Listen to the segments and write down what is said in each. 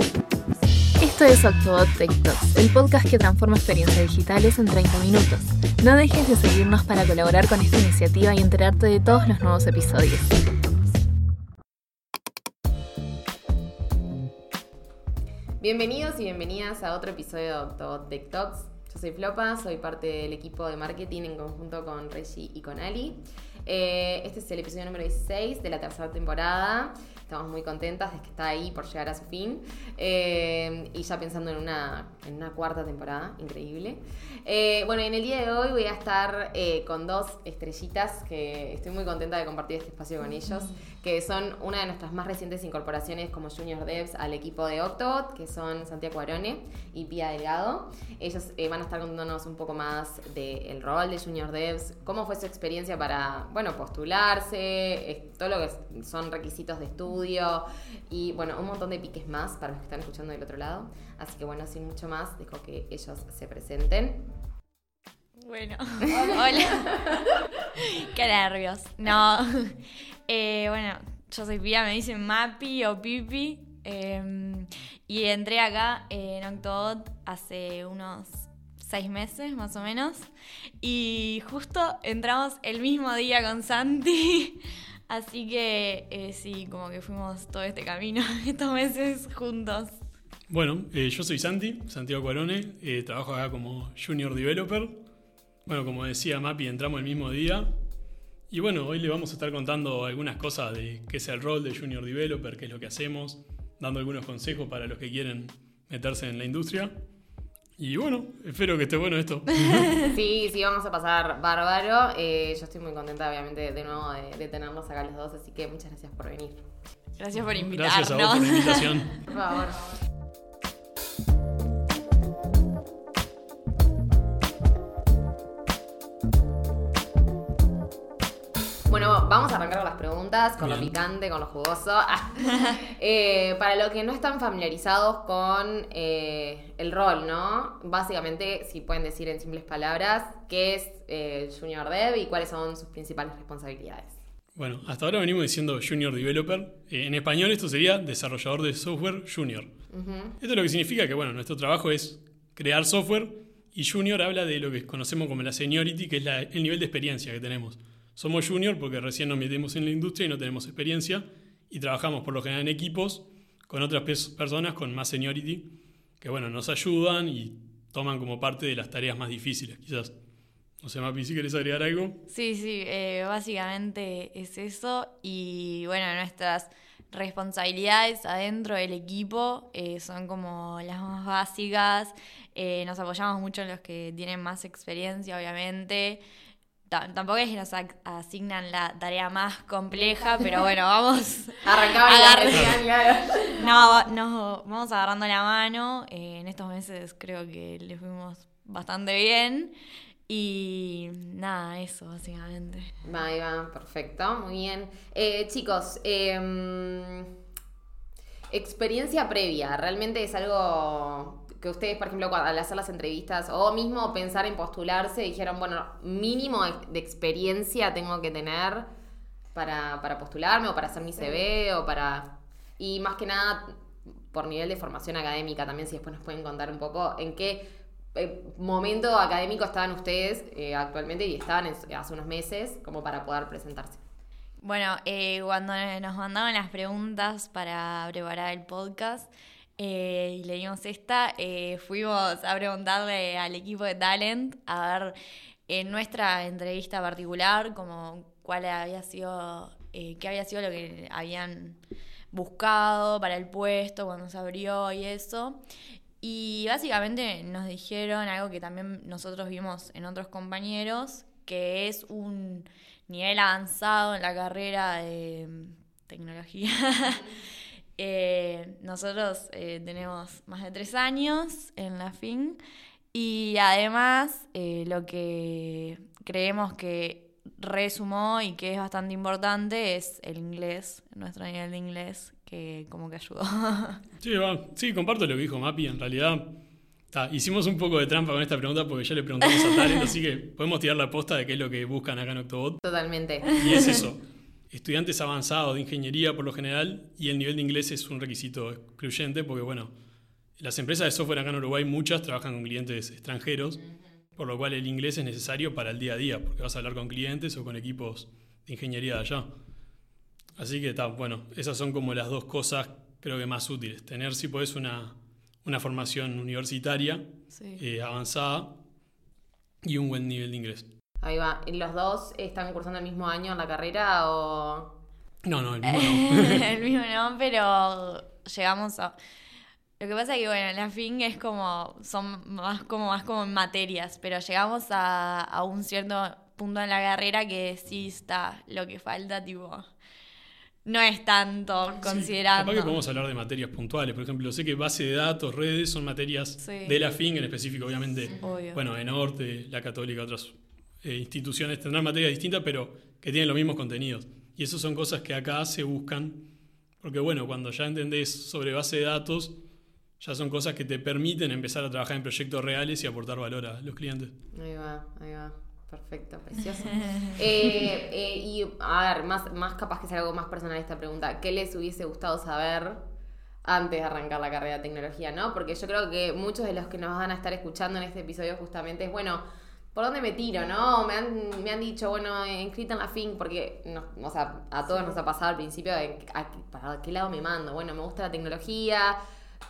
Esto es Octobot Tech Talks, el podcast que transforma experiencias digitales en 30 minutos. No dejes de seguirnos para colaborar con esta iniciativa y enterarte de todos los nuevos episodios. Bienvenidos y bienvenidas a otro episodio de Octobot Tech Talks. Yo soy Flopa, soy parte del equipo de marketing en conjunto con Reggie y con Ali. Eh, este es el episodio número 16 de la tercera temporada. Estamos muy contentas de que está ahí por llegar a su fin. Eh, y ya pensando en una, cuarta temporada, increíble. Eh, bueno, en el día de hoy voy a estar con dos estrellitas que estoy muy contenta de compartir este espacio con ellos, que son una de nuestras más recientes incorporaciones como Junior Devs al equipo de Octobot, que son Santiago Arone y Pia Delgado. Ellos van a estar contándonos un poco más del rol de Junior Devs, cómo fue su experiencia para, bueno, postularse, todo lo que son requisitos de estudio y, bueno, un montón de piques más para los que están escuchando del otro lado. Así que, bueno, sin mucho más, dejo que ellos se presenten. Bueno, hola. Qué nervios. No. Eh, bueno, yo soy Pia, me dicen Mapi o Pipi. Em, y entré acá en Octobot hace unos seis meses más o menos. Y justo entramos el mismo día con Santi. Así que eh, sí, como que fuimos todo este camino, estos meses juntos. Bueno, eh, yo soy Santi, Santiago Cuarone, eh, trabajo acá como Junior Developer. Bueno, como decía Mapi, entramos el mismo día. Y bueno, hoy le vamos a estar contando algunas cosas de qué es el rol de Junior Developer, qué es lo que hacemos, dando algunos consejos para los que quieren meterse en la industria. Y bueno, espero que esté bueno esto. sí, sí, vamos a pasar bárbaro. Eh, yo estoy muy contenta, obviamente, de nuevo de, tenernos acá los dos, así que muchas gracias por venir. Gracias por invitarnos. Gracias a vos por la invitación. por favor. Vamos a arrancar con las preguntas, con lo picante, con lo jugoso. Eh, para los que no están familiarizados con eh, el rol, ¿no? Básicamente, si pueden decir en simples palabras, ¿qué es eh, Junior Dev y cuáles son sus principales responsabilidades? Bueno, hasta ahora venimos diciendo Junior Developer. en español esto sería desarrollador de software junior. Esto es lo que significa que, bueno, nuestro trabajo es crear software y junior habla de lo que conocemos como la seniority, que es el nivel de experiencia que tenemos. Somos junior porque recién nos metemos en la industria y no tenemos experiencia y trabajamos por lo general en equipos con otras personas con más seniority que bueno, nos ayudan y toman como parte de las tareas más difíciles, quizás. No sé, Mapi, si querés agregar algo. Sí, sí, eh, básicamente es eso. Y bueno, nuestras responsabilidades adentro del equipo eh, son como las más básicas. Eh, nos apoyamos mucho en los que tienen más experiencia, obviamente tampoco es que nos asignan la tarea más compleja, pero bueno, vamos. Arrancaba la No, no, vamos agarrando la mano. Eh, en estos meses creo que le fuimos bastante bien. Y nada, eso básicamente. Va, va, perfecto, muy bien. Eh, chicos, em, experiencia previa, ¿realmente es algo que ustedes, por ejemplo, al hacer las entrevistas o mismo pensar en postularse, dijeron, bueno, mínimo de experiencia tengo que tener para, postularme o para hacer mi CV o para... Y más que nada, por nivel de formación académica también, si después nos pueden contar un poco en qué eh, momento académico estaban ustedes eh, actualmente y estaban hace unos meses como para poder presentarse. Bueno, eh, cuando nos mandaban las preguntas para preparar el podcast, eh, y leímos esta, eh, fuimos a preguntarle al equipo de Talent a ver en nuestra entrevista particular como cuál había sido, eh, qué había sido lo que habían buscado para el puesto cuando se abrió y eso. Y básicamente nos dijeron algo que también nosotros vimos en otros compañeros, que es un nivel avanzado en la carrera de tecnología. Eh, nosotros eh, tenemos más de tres años en la FIN y además eh, lo que creemos que resumó y que es bastante importante es el inglés, nuestro nivel de inglés, que como que ayudó. Sí, sí comparto lo que dijo Mapi, en realidad hicimos un poco de trampa con esta pregunta porque ya le preguntamos a Talent, así que podemos tirar la posta de qué es lo que buscan acá en Octobot. Totalmente. Y es eso. estudiantes avanzados de ingeniería por lo general y el nivel de inglés es un requisito excluyente porque, bueno, las empresas de software acá en Uruguay, muchas trabajan con clientes extranjeros, por lo cual el inglés es necesario para el día a día, porque vas a hablar con clientes o con equipos de ingeniería de allá. Así que está, bueno, esas son como las dos cosas creo que más útiles. Tener, si podés, una, una formación universitaria eh, avanzada y un buen nivel de inglés. Ahí va. ¿Y los dos están cursando el mismo año en la carrera o...? No, no, el mismo no. el mismo no, pero llegamos a... Lo que pasa es que, bueno, la FIN es como, son más como, más como materias, pero llegamos a, a un cierto punto en la carrera que sí está lo que falta, tipo, no es tanto considerando. Capaz que podemos hablar de materias puntuales. Por ejemplo, sé que base de datos, redes son materias de la FIN en específico, obviamente. Bueno, en Norte, la Católica, otras eh, instituciones tendrán materias distintas, pero que tienen los mismos contenidos. Y eso son cosas que acá se buscan, porque bueno, cuando ya entendés sobre base de datos, ya son cosas que te permiten empezar a trabajar en proyectos reales y aportar valor a los clientes. Ahí va, ahí va. Perfecto, precioso. Eh, eh, y a ver, más, más capaz que sea algo más personal esta pregunta. ¿Qué les hubiese gustado saber antes de arrancar la carrera de tecnología, no? Porque yo creo que muchos de los que nos van a estar escuchando en este episodio justamente es, bueno, ¿por dónde me tiro, no? Me han, me han dicho, bueno, inscrita en la FIN, porque, no, o sea, a todos nos ha pasado al principio de, ¿para qué lado me mando? Bueno, me gusta la tecnología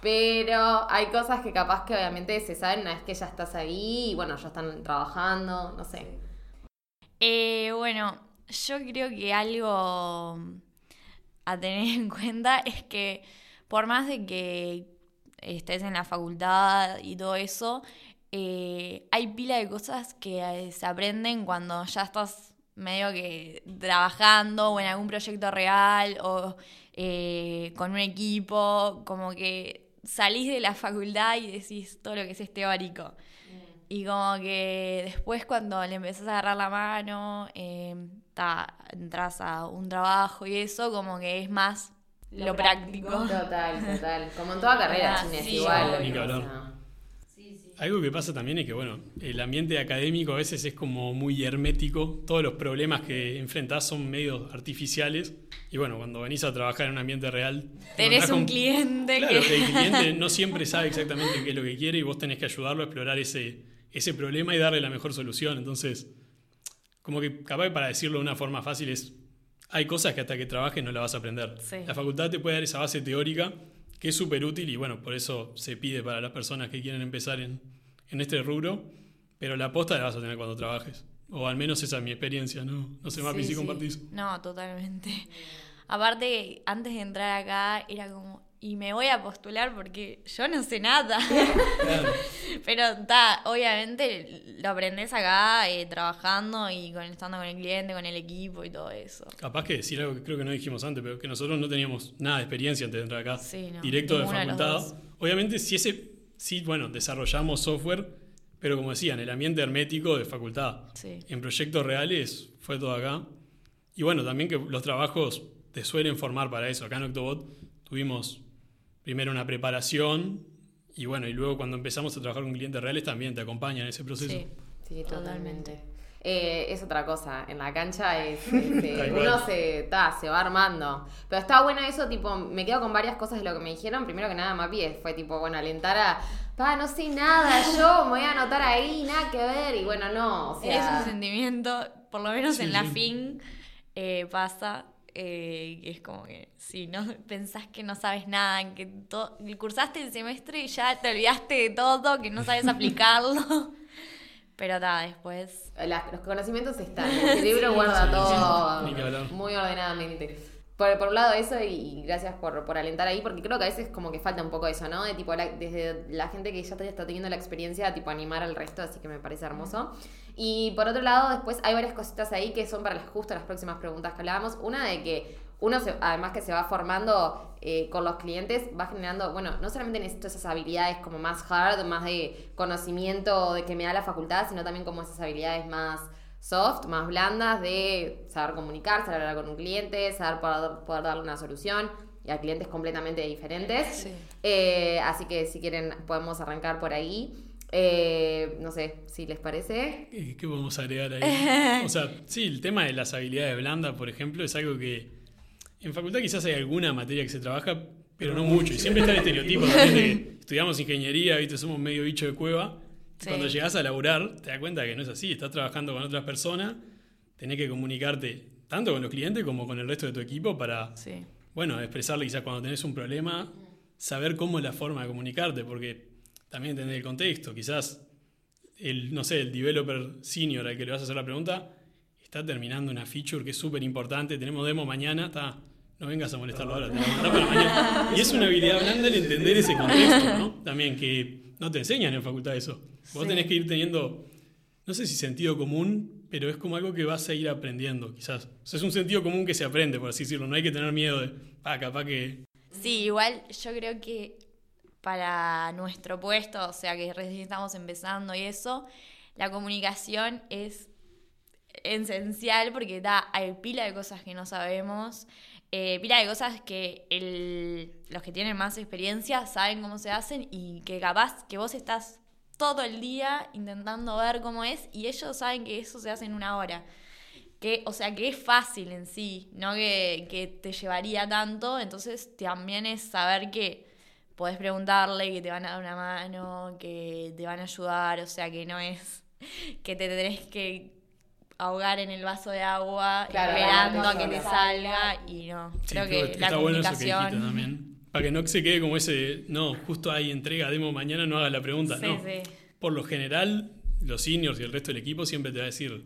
pero hay cosas que capaz que obviamente se saben una vez que ya estás ahí y bueno, ya están trabajando, no sé. Eh, bueno, yo creo que algo a tener en cuenta es que por más de que estés en la facultad y todo eso, eh, hay pila de cosas que se aprenden cuando ya estás medio que trabajando o en algún proyecto real o eh, con un equipo, como que salís de la facultad y decís todo lo que es teórico. Mm. Y como que después cuando le empezás a agarrar la mano, eh, entras a un trabajo y eso, como que es más lo, práctico. Total, total. Como en toda carrera, ah, es igual. Algo que pasa también es que, bueno, el ambiente académico a veces es como muy hermético. Todos los problemas que enfrentás son medio artificiales. Y bueno, cuando venís a trabajar en un ambiente real... Tenés un cliente claro, que... el cliente no siempre sabe exactamente qué es lo que quiere y vos tenés que ayudarlo a explorar ese, ese problema y darle la mejor solución. Entonces, como que capaz para decirlo de una forma fácil es... Hay cosas que hasta que trabajes no la vas a aprender. La facultad te puede dar esa base teórica que es súper útil y bueno, por eso se pide para las personas que quieren empezar en, en este rubro, pero la aposta la vas a tener cuando trabajes. O al menos esa es mi experiencia, ¿no? No sé, más si compartís. No, totalmente. Aparte, antes de entrar acá, era como, y me voy a postular porque yo no sé nada. Pero está, obviamente lo aprendes acá eh, trabajando y con, estando con el cliente, con el equipo y todo eso. Capaz que decir algo que creo que no dijimos antes, pero que nosotros no teníamos nada de experiencia antes de entrar acá. directo de facultad. Obviamente, si ese, sí, bueno, desarrollamos software, pero como decía, en el ambiente hermético de facultad. En proyectos reales fue todo acá. Y bueno, también que los trabajos te suelen formar para eso. Acá en Octobot tuvimos primero una preparación y bueno, y luego cuando empezamos a trabajar con clientes reales también te acompañan en ese proceso. Sí, totalmente. Eh, es otra cosa, en la cancha es, este, uno se, se va armando. Pero está bueno eso, tipo, me quedo con varias cosas de lo que me dijeron. Primero que nada, Mapi fue tipo, bueno, alentar a, pa, no sé nada, yo me voy a anotar ahí, nada que ver. Y bueno, no, o sea... Es un sentimiento, por lo menos en la fin, eh, pasa eh, es como que si no pensás que no sabes nada, que cursaste el semestre y ya te olvidaste de todo, que no sabes aplicarlo. Pero nada, después. los conocimientos están. El libro guarda todo muy ordenadamente. Por, por un lado eso y gracias por, por, alentar ahí, porque creo que a veces como que falta un poco eso, ¿no? De tipo, desde la gente que ya está teniendo la experiencia, tipo animar al resto, así que me parece hermoso. Y por otro lado, después hay varias cositas ahí que son para las, justo las próximas preguntas que hablábamos. Una de que uno, además que se va formando eh, con los clientes, va generando, bueno, no solamente necesito esas habilidades como más hard, más de conocimiento de que me da la facultad, sino también como esas habilidades más soft, más blandas de saber comunicar, saber hablar con un cliente, saber poder, darle una solución y a clientes completamente diferentes. Eh, así que si quieren podemos arrancar por ahí. Eh, no sé si les parece. ¿Qué qué podemos agregar ahí? O sea, sí, el tema de las habilidades blandas, por ejemplo, es algo que en facultad quizás hay alguna materia que se trabaja, pero no mucho. Y siempre está el estereotipo también de que estudiamos ingeniería, ¿viste? somos medio bicho de cueva. Sí. Cuando llegas a laburar, te das cuenta que no es así. Estás trabajando con otras personas, tenés que comunicarte tanto con los clientes como con el resto de tu equipo para, Sí. bueno, expresarle quizás cuando tenés un problema, saber cómo es la forma de comunicarte, porque también entender el contexto. Quizás el, no sé, el developer senior al que le vas a hacer la pregunta está terminando una feature que es súper importante, tenemos demo mañana, está, no vengas a molestarlo ahora, te mandamos para mañana. Y es una habilidad blanda el entender ese contexto, ¿no? También que no te enseñan en facultad eso. Vos Sí. tenés que ir teniendo, no sé si sentido común, pero es como algo que vas a ir aprendiendo, quizás. O sea, es un sentido común que se aprende, por así decirlo. No hay que tener miedo de, ah, capaz que Sí, igual yo creo que para nuestro puesto, o sea que recién estamos empezando y eso, la comunicación es esencial porque da, hay pila de cosas que no sabemos, eh, pila de cosas que el- los que tienen más experiencia saben cómo se hacen y que capaz que vos estás todo el día intentando ver cómo es y ellos saben que eso se hace en una hora. Que, o sea, que es fácil en sí, no que, que te llevaría tanto, entonces también es saber que podés preguntarle, que te van a dar una mano, que te van a ayudar, o sea, que no es que te tenés que ahogar en el vaso de agua Claro, esperando claro, a que te salga y no. Sí, Creo que la está bueno eso que dijiste comunicación... también. Para que no se quede como ese, no, justo hay entrega demo mañana, no hagas la pregunta. Sí, no. sí. Por lo general, los seniors y el resto del equipo siempre te va a decir,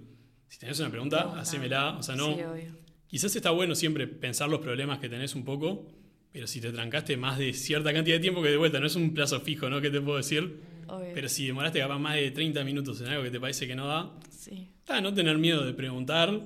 si tenés una pregunta, hacémela. O sea, no. Sí, obvio. Quizás está bueno siempre pensar los problemas que tenés un poco, pero si te trancaste más de cierta cantidad de tiempo, que de vuelta no es un plazo fijo, ¿no? ¿Qué te puedo decir? obvio. Pero si demoraste capaz más de 30 minutos en algo que te parece que no da, Sí. está, no tener miedo de preguntar,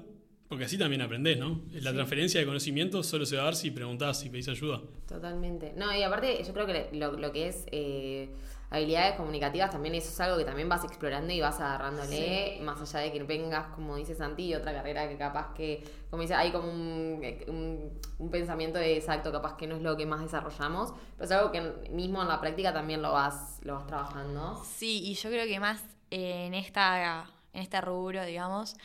porque así también aprendés, ¿no? La transferencia de conocimiento solo se va a dar si preguntás, si pedís ayuda. Totalmente. No, y aparte, yo creo que lo, lo que es eh, habilidades comunicativas también eso es algo que también vas explorando y vas agarrándole, más allá de que vengas, como dice Santi, otra carrera que capaz que, como dice, hay como un, un, un pensamiento de exacto, capaz que no es lo que más desarrollamos, pero es algo que mismo en la práctica también lo vas, lo vas trabajando. Sí, y yo creo que más en esta en este rubro, digamos,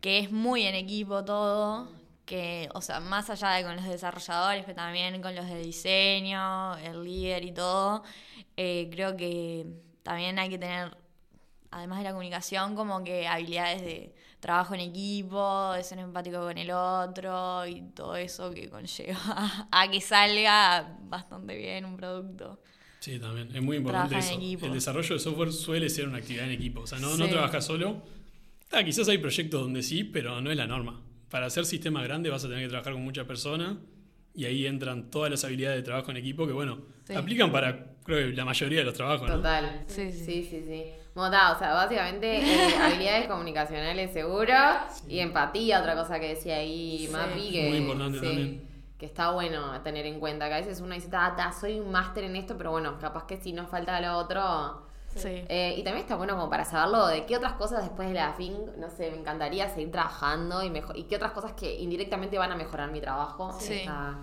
que es muy en equipo todo, que, o sea, más allá de con los desarrolladores, pero también con los de diseño, el líder y todo, eh, creo que también hay que tener, además de la comunicación, como que habilidades de trabajo en equipo, de ser empático con el otro y todo eso que conlleva a que salga bastante bien un producto. Sí, también. Es muy importante eso. El desarrollo de software suele ser una actividad en equipo. O sea, no, no trabajas solo. Ah, quizás hay proyectos donde sí, pero no es la norma. Para hacer sistemas grandes vas a tener que trabajar con muchas personas y ahí entran todas las habilidades de trabajo en equipo que, bueno, Sí. aplican para, creo que la mayoría de los trabajos, ¿no? Total. Sí, sí. sí, sí. sí. O sea, básicamente eh, habilidades comunicacionales seguro y empatía, otra cosa que decía ahí Sí. Mapi, que, Muy importante sí, también. que está bueno tener en cuenta, que a veces uno dice, ta, soy un máster en esto, pero bueno, capaz que si nos falta lo otro... Sí. Eh, y también está bueno como para saberlo de qué otras cosas después de la fin, no sé, me encantaría seguir trabajando y, mejor, y qué otras cosas que indirectamente van a mejorar mi trabajo. Sí. Está,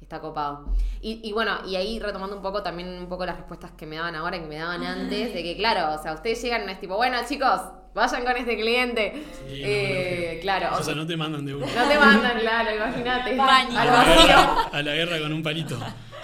está copado. Y, y bueno, y ahí retomando un poco también un poco las respuestas que me daban ahora y que me daban antes, de que claro, o sea, ustedes llegan y no es tipo, bueno chicos, vayan con este cliente. Sí, no, Eh, no. claro, O sea, no te mandan de uno. no te mandan, claro, imagínate. Al vacío. a la guerra con un palito.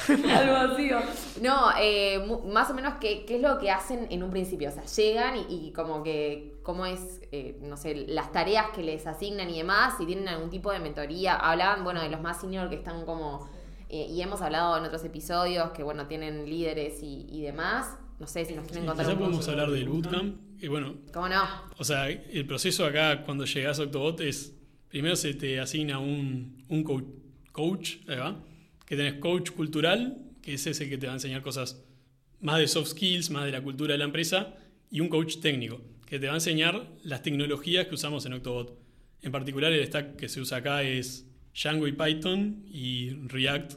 Al vacío. No, eh, más o menos qué, qué es lo que hacen en un principio. O sea, llegan y, y como que, cómo es, eh, no sé, las tareas que les asignan y demás, si tienen algún tipo de mentoría. Hablaban, bueno, de los más senior que están como, eh, y hemos hablado en otros episodios que, bueno, tienen líderes y, y demás. No sé si nos quieren contar Quizás un poco. podemos hablar del bootcamp. Que bueno, ¿Cómo no? o sea, el proceso acá cuando llegas a Octobot es, primero se te asigna un, un coach, coach va, que tenés coach cultural, que es ese que te va a enseñar cosas más de soft skills, más de la cultura de la empresa, y un coach técnico, que te va a enseñar las tecnologías que usamos en Octobot. En particular el stack que se usa acá es Django y Python y React.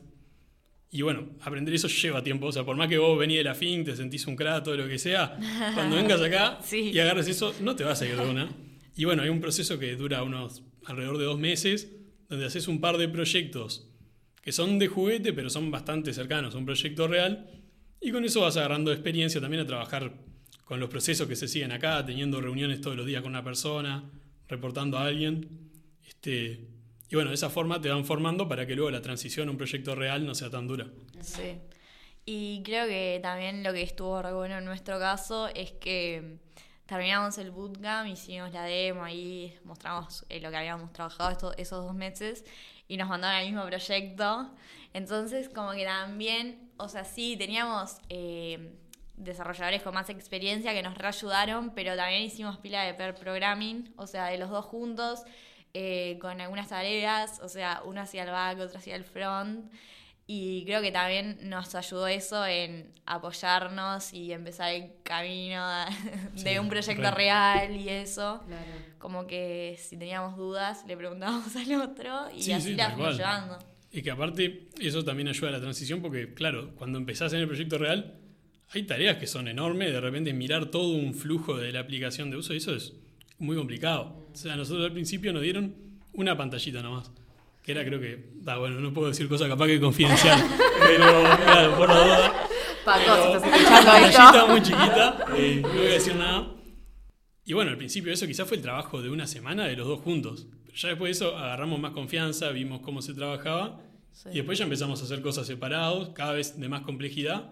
Y bueno, aprender eso lleva tiempo. O sea, por más que vos venís de la fin, te sentís un crato, lo que sea, cuando vengas acá Sí. y agarres eso, no te vas a ir de una. Y bueno, hay un proceso que dura unos alrededor de dos meses, donde haces un par de proyectos que son de juguete, pero son bastante cercanos a un proyecto real. Y con eso vas agarrando experiencia también a trabajar con los procesos que se siguen acá, teniendo reuniones todos los días con una persona, reportando a alguien. Este, y bueno, de esa forma te van formando para que luego la transición a un proyecto real no sea tan dura. Sí. Y creo que también lo que estuvo re bueno en nuestro caso es que terminamos el bootcamp, hicimos la demo, ahí mostramos eh, lo que habíamos trabajado esos dos meses y nos mandaron al mismo proyecto. Entonces, como que también, o sea, sí, teníamos eh, desarrolladores con más experiencia que nos reayudaron, pero también hicimos pila de pair programming, o sea, de los dos juntos, eh, con algunas tareas, o sea, uno hacia el back, otro hacia el front. Y creo que también nos ayudó eso en apoyarnos y empezar el camino de un proyecto real y eso. Como que si teníamos dudas le preguntábamos al otro y así la fuimos llevando. Y que aparte eso también ayuda a la transición porque, claro, cuando empezás en el proyecto real, hay tareas que son enormes, de repente mirar todo un flujo de la aplicación de uso, y eso es muy complicado. O sea, nosotros al principio nos dieron una pantallita nomás que era creo que, da bueno, no puedo decir cosas capaz que confidencial, pero claro, por la duda. Paco, si estás muy chiquita, eh, no voy a decir nada. Y bueno, al principio eso quizás fue el trabajo de una semana de los dos juntos. Pero ya después de eso agarramos más confianza, vimos cómo se trabajaba y después ya empezamos a hacer cosas separados, cada vez de más complejidad.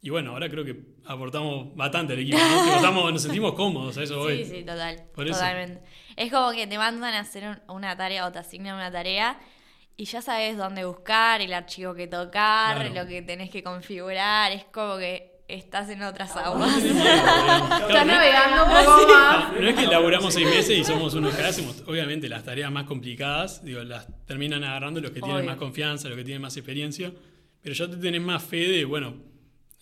Y bueno, ahora creo que aportamos bastante al equipo, nos sentimos cómodos a eso hoy. Sí, sí, total. totalmente. Es como que te mandan a hacer una tarea o te asignan una tarea y ya sabes dónde buscar, el archivo que tocar, lo que tenés que configurar. Es como que estás en otras aguas. Estás navegando un poco más. No es que laburamos seis meses y somos unos que hacemos. Obviamente las tareas más complicadas, digo, las terminan agarrando los que tienen más confianza, los que tienen más experiencia. Pero ya te tenés más fe de, bueno,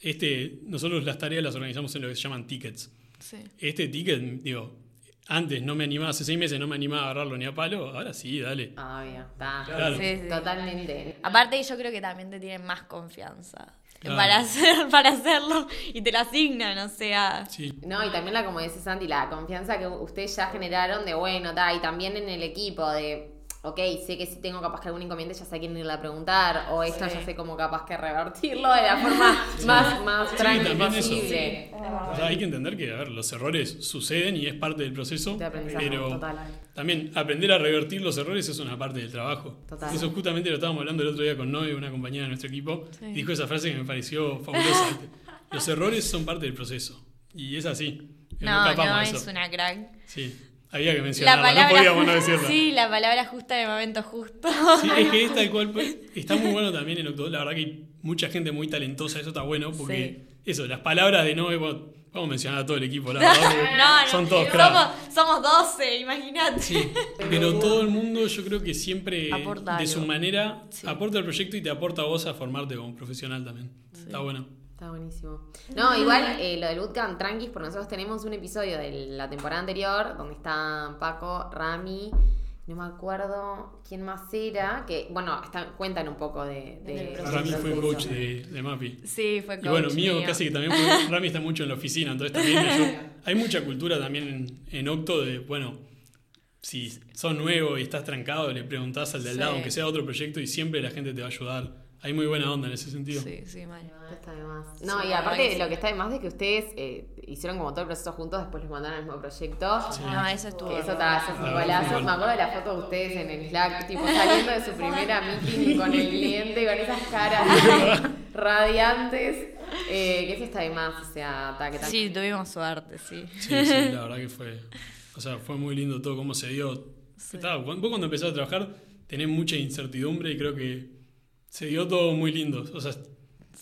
este, nosotros las tareas las organizamos en lo que se llaman tickets. Este ticket, digo, antes no me animaba, hace seis meses no me animaba a agarrarlo ni a palo, ahora sí, dale. Ah, bien, está. Totalmente. Aparte, yo creo que también te tienen más confianza. Para, hacer, para hacerlo y te lo asignan, o sea. Sí. No, y también la, como dice Santi, la confianza que ustedes ya generaron de bueno, ta, y también en el equipo, de ok, sé que si tengo capaz que algún inconveniente ya sé a quién irle a preguntar, o esto ya sé cómo capaz que revertirlo de la forma más, más tranquila posible. hay que entender que, a ver, los errores suceden y es parte del proceso, pero también aprender a revertir los errores es una parte del trabajo. Eso justamente lo estábamos hablando el otro día con Noé, una compañera de nuestro equipo, dijo esa frase que me pareció fabulosa. los errores son parte del proceso, y es así. No, no, es una crack. Sí. Había que mencionarla, no podíamos no decirlo. Sí, la palabra justa en el momento justo. Sí, es que esta cual pues, está muy bueno también en Octodot. La verdad que hay mucha gente muy talentosa, eso está bueno, porque eso, las palabras de no, vamos a mencionar a todo el equipo, la verdad. no, son todos somos, somos 12, imagínate. Sí, pero todo el mundo yo creo que siempre de su manera aporta al proyecto y te aporta a vos a formarte como profesional también. Está bueno. Está buenísimo. No, igual eh, lo del bootcamp tranquis, porque nosotros tenemos un episodio de la temporada anterior donde están Paco, Rami, no me acuerdo quién más era, que, bueno, cuentan un poco de... de Rami fue coach de, de, Mapi. Sí, fue coach. Y bueno, mío, casi que también fue, Rami está mucho en la oficina, entonces también hay mucha cultura también en, Octo de, bueno, si sos nuevo y estás trancado, le preguntás al de al lado, aunque sea otro proyecto, y siempre la gente te va a ayudar hay muy buena onda en ese sentido. Sí, sí, mal. Está de más. No, y aparte lo que está de más es que ustedes eh, hicieron como todo el proceso juntos, después les mandaron el mismo proyecto. No, eso estuvo. Eso está, eso es un golazo. Me acuerdo de la foto de ustedes en el Slack, tipo saliendo de su primera meeting con el cliente, con esas caras radiantes. Eh, que eso está de más, o sea, ta, que Sí, tuvimos suerte, sí. Sí, sí, la verdad que fue. O sea, fue muy lindo todo cómo se dio. Estaba, vos cuando empezaste a trabajar tenés mucha incertidumbre y creo que se dio todo muy lindo. O sea,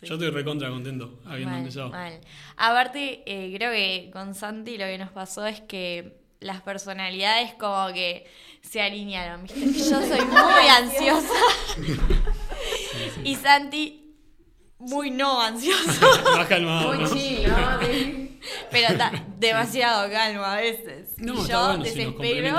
yo estoy recontra contento habiendo empezado. Mal. Aparte, eh, creo que con Santi lo que nos pasó es que las personalidades como que se alinearon. ¿viste? Yo soy muy ansiosa. y Santi muy no ansioso. Más calmado. Muy chill, ¿no? Pero está demasiado calmo a veces. No, y yo desespero.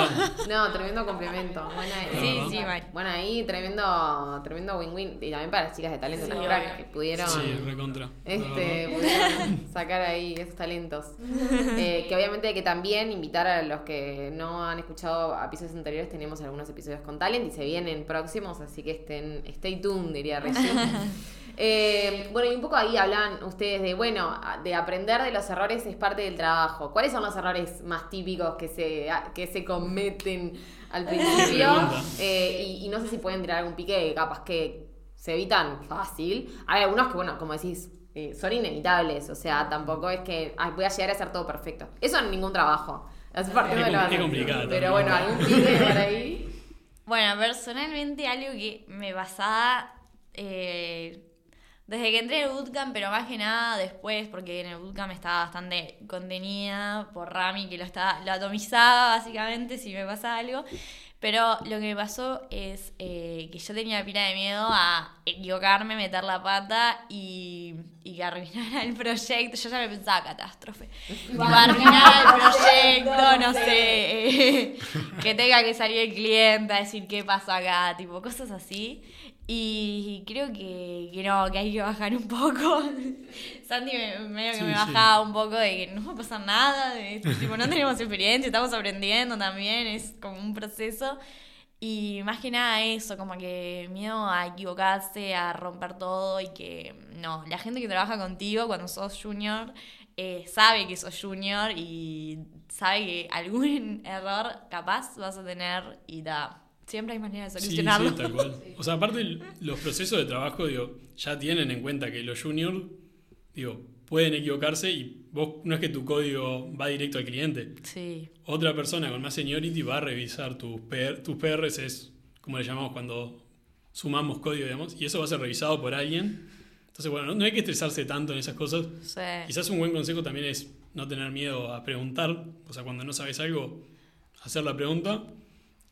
no, tremendo complemento. Buena, sí, sí, Bueno, ahí tremendo tremendo win-win. Y también para las chicas de talento, sí, crack, que pudieron, sí, recontra. Este, pudieron sacar ahí esos talentos. Eh, que obviamente hay que también invitar a los que no han escuchado episodios anteriores, tenemos algunos episodios con talent y se vienen próximos, así que estén, stay tuned, diría Reggie. Eh, bueno, y un poco ahí hablan ustedes de, bueno, de aprender de los errores es parte del trabajo. ¿Cuáles son los errores más típicos que se, que se cometen al principio? Eh, y, y no sé si pueden tirar algún pique, capaz que se evitan fácil. Hay algunos que, bueno, como decís, eh, son inevitables. O sea, tampoco es que ay, voy a llegar a hacer todo perfecto. Eso en ningún trabajo. Es parte Es de la- complicado Pero bueno, algún pique por ahí. Bueno, personalmente algo que me pasaba eh, desde que entré en el bootcamp, pero más que nada después, porque en el bootcamp estaba bastante contenida por Rami, que lo, estaba, lo atomizaba básicamente si me pasa algo. Pero lo que me pasó es eh, que yo tenía pila de miedo a equivocarme, meter la pata y, y que arruinara el proyecto. Yo ya me pensaba catástrofe. Tipo, arruinar el proyecto, no sé, eh, que tenga que salir el cliente a decir qué pasa acá, tipo cosas así. Y creo que, que no, que hay que bajar un poco. Santi me, medio que Sí, me sí. bajaba un poco de que no va a pasar nada, de, tipo, no tenemos experiencia, estamos aprendiendo también, es como un proceso. Y más que nada eso, como que miedo a equivocarse, a romper todo y que no, la gente que trabaja contigo cuando sos junior eh, sabe que sos junior y sabe que algún error capaz vas a tener y da. Siempre hay manera de Sí, solucionarlo. sí, tal cual. O sea, aparte los procesos de trabajo, digo, ya tienen en cuenta que los juniors, digo, pueden equivocarse y vos no es que tu código va directo al cliente. Sí. Otra persona con más seniority va a revisar tus, PR, tus PRs, es como le llamamos cuando sumamos código, digamos, y eso va a ser revisado por alguien. Entonces, bueno, no, no hay que estresarse tanto en esas cosas. Sí. Quizás un buen consejo también es no tener miedo a preguntar, o sea, cuando no sabes algo, hacer la pregunta.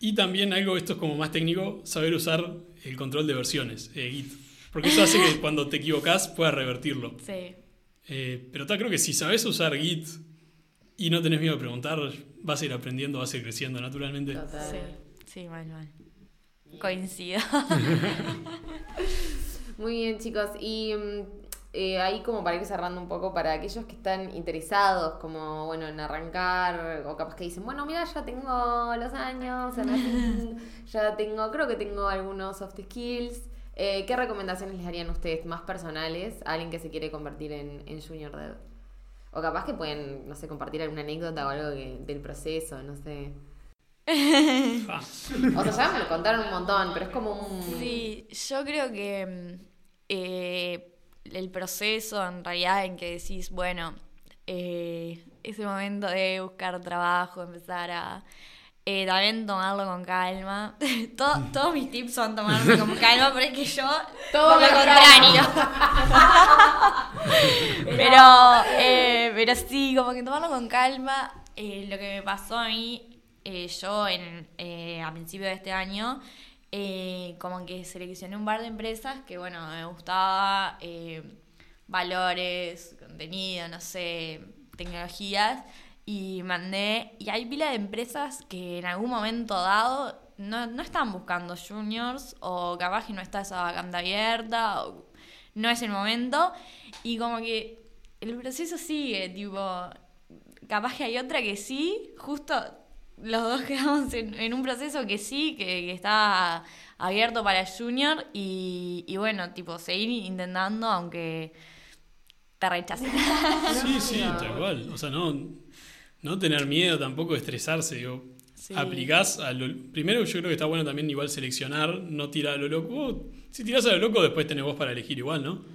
Y también algo, esto es como más técnico, saber usar el control de versiones, eh, Git. Porque eso hace que cuando te equivocas puedas revertirlo. Sí. Eh, pero ta, creo que si sabes usar Git y no tenés miedo a preguntar, vas a ir aprendiendo, vas a ir creciendo naturalmente. Total. Sí. Sí, mal, mal. Coincido. Muy bien, chicos. Y mm, eh, ahí como para ir cerrando un poco, para aquellos que están interesados, como bueno, en arrancar, o capaz que dicen, bueno, mira, ya tengo los años, ya tengo, creo que tengo algunos soft skills. Eh, ¿Qué recomendaciones les harían ustedes más personales a alguien que se quiere convertir en, en Junior Dev? O capaz que pueden, no sé, compartir alguna anécdota o algo que- del proceso, no sé. O sea, ya me lo contaron un montón, pero es como un... Sí, yo creo que eh, el proceso en realidad en que decís, bueno, eh, ese momento de buscar trabajo, empezar a eh, también tomarlo con calma. Todo- todos mis tips son tomarme con calma, pero es que yo Todo lo lo contrario. pero, eh, pero sí, como que tomarlo con calma. Eh, lo que me pasó a mí, eh, yo en, eh, a principio de este año, eh, como que seleccioné un par de empresas que, bueno, me gustaba, eh, valores, contenido, no sé, tecnologías, y mandé, y hay pila de empresas que en algún momento dado no, no están buscando juniors, o capaz que no está esa vacante abierta, o no es el momento, y como que el proceso sigue, tipo, capaz que hay otra que sí, justo los dos quedamos en, en un proceso que sí, que, que está abierto para el junior y, y bueno, tipo, seguir intentando aunque te rechacen. Sí, sí, tal cual. O sea, no, no tener miedo tampoco, estresarse. Digo, Sí. aplicás a lo. Primero, yo creo que está bueno también igual seleccionar, no tirar a lo loco. Vos, si tirás a lo loco, después tenés vos para elegir igual, ¿no?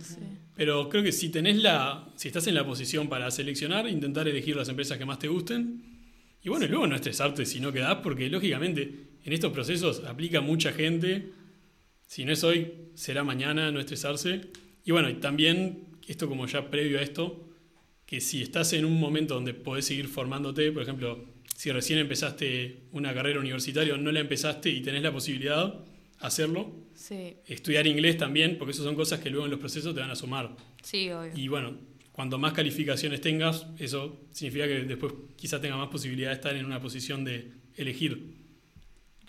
Pero creo que si tenés la. Si estás en la posición para seleccionar, intentar elegir las empresas que más te gusten. Y bueno, y luego no estresarte si no quedás, porque lógicamente en estos procesos aplica mucha gente. Si no es hoy, será mañana, no estresarse. Y bueno, y también, esto como ya previo a esto, que si estás en un momento donde podés seguir formándote, por ejemplo, si recién empezaste una carrera universitaria o no la empezaste y tenés la posibilidad, hacerlo. Sí, Estudiar inglés también, porque eso son cosas que luego en los procesos te van a sumar. sí, obvio. Y bueno, cuanto más calificaciones tengas, eso significa que después quizás tenga más posibilidad de estar en una posición de elegir.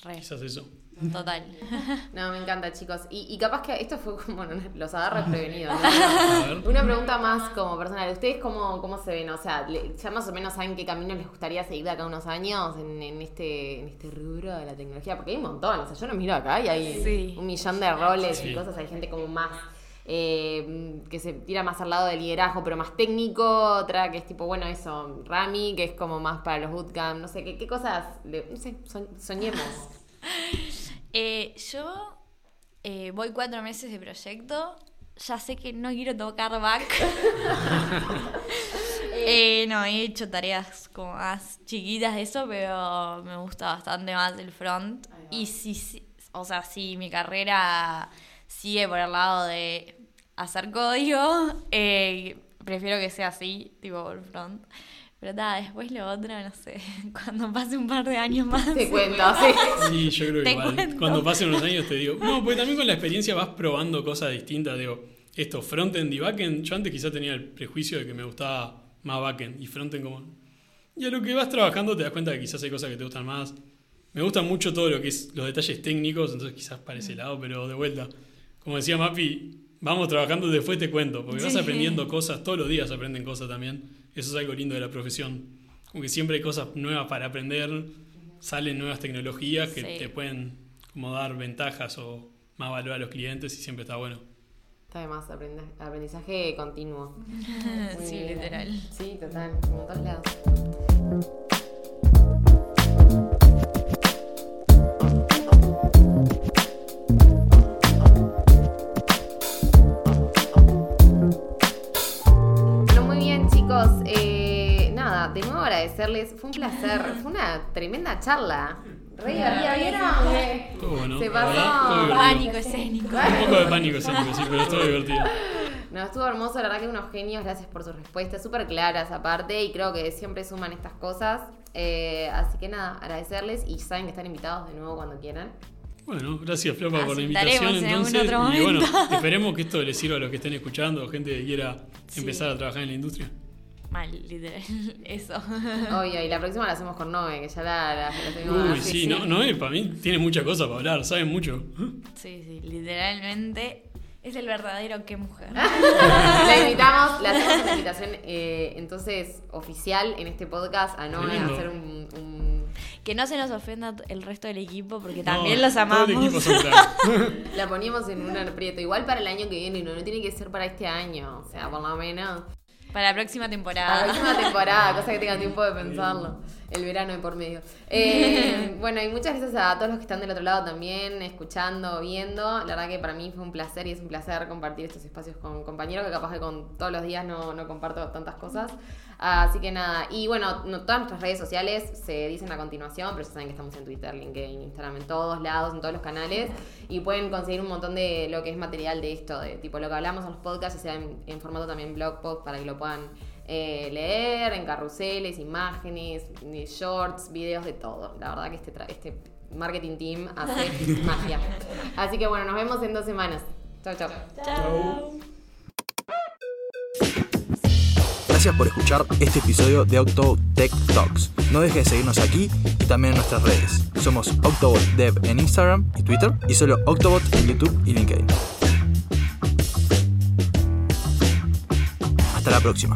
Re, Quizás eso. total. No, me encanta, chicos. Y, y capaz que esto fue como, bueno, los agarra prevenidos. A ver. Una pregunta más como personal. ¿Ustedes cómo, cómo se ven? O sea, ¿ya más o menos saben qué camino les gustaría seguir de acá unos años en, en este, en este rubro de la tecnología? Porque hay un montón. O sea, yo no miro acá y hay Sí. un millón de roles y cosas. Hay gente como más eh, que se tira más al lado del liderazgo, pero más técnico, otra que es tipo, bueno, eso, Rami, que es como más para los bootcamp, no sé, ¿qué, qué cosas, le- no sé, soñemos? Eh, yo eh, voy cuatro meses de proyecto. Ya sé que no quiero tocar back. Eh, no, he hecho tareas como más chiquitas de eso, pero me gusta bastante más el front. Y si, si- o sea, si mi carrera sigue por el lado de hacer código, eh, prefiero que sea así, tipo por front. Pero nada, después lo otro, no sé, cuando pase un par de años más. Te cuento, sí. Sí, yo creo que igual. cuento. Cuando pasen unos años te digo. No, porque también con la experiencia vas probando cosas distintas. Digo, esto, frontend y backend. Yo antes quizás tenía el prejuicio de que me gustaba más backend y frontend como. Y a lo que vas trabajando te das cuenta que quizás hay cosas que te gustan más. Me gusta mucho todo lo que es los detalles técnicos, entonces quizás para ese lado, pero de vuelta. Como decía Mapi, vamos trabajando después te cuento, porque vas Sí. aprendiendo cosas, todos los días aprenden cosas también. Eso es algo lindo de la profesión. Como que siempre hay cosas nuevas para aprender, salen nuevas tecnologías que Sí. te pueden como dar ventajas o más valor a los clientes y siempre está bueno. Está de más aprendizaje continuo. Muy sí, bien. literal. Sí, total, como en todos lados. Fue un placer. Fue una tremenda charla. Re divertida, ¿vieron? Bueno. Se verdad, pasó. divertido. Pánico escénico. Un poco de pánico escénico, sí, pero estuvo divertido. No, estuvo hermoso, la verdad que unos genios, gracias por sus respuestas, súper claras aparte, y creo que siempre suman estas cosas. Eh, así que nada, agradecerles y saben que están invitados de nuevo cuando quieran. Bueno, gracias Flopa por la invitación en algún entonces. otro y bueno, esperemos que esto les sirva a los que estén escuchando, gente que quiera Sí. empezar a trabajar en la industria. Mal, literal. Eso. Obvio, y la próxima la hacemos con Noe, que ya la, la, la tuvimos Uy, sí, no, Noé para mí tiene muchas cosas para hablar, sabe mucho. Sí, sí, literalmente es el verdadero qué mujer. La invitamos, le hacemos una invitación eh, entonces oficial en este podcast a Noe a hacer un, un- Que no se nos ofenda el resto del equipo porque No, también los todo amamos. La poníamos en un aprieto, igual para el año que viene, no, no tiene que ser para este año, o sea, por lo menos. Para la próxima Para la temporada. próxima temporada, cosa que tenga tiempo de pensarlo. El verano de por medio. Eh, bueno, y muchas gracias a todos los que están del otro lado también, escuchando, viendo. La verdad que para mí fue un placer y es un placer compartir estos espacios con compañeros que capaz que con todos los días no, no comparto tantas cosas. Así que nada, y bueno, no, todas nuestras redes sociales se dicen a continuación, pero ya saben que estamos en Twitter, LinkedIn, Instagram, en todos lados, en todos los canales, y pueden conseguir un montón de lo que es material de esto, de tipo lo que hablamos en los podcasts, ya sea en, en formato también blog post para que lo puedan eh, leer, en carruseles, imágenes, shorts, videos, de todo. La verdad que este, este marketing team hace magia. Así que bueno, nos vemos en dos semanas. Chau, chau. Chao. Gracias por escuchar este episodio de Octo Tech Talks. No dejes de seguirnos aquí y también en nuestras redes. Somos Octobot Dev en Instagram y Twitter y solo Octobot en YouTube y LinkedIn. Hasta la próxima.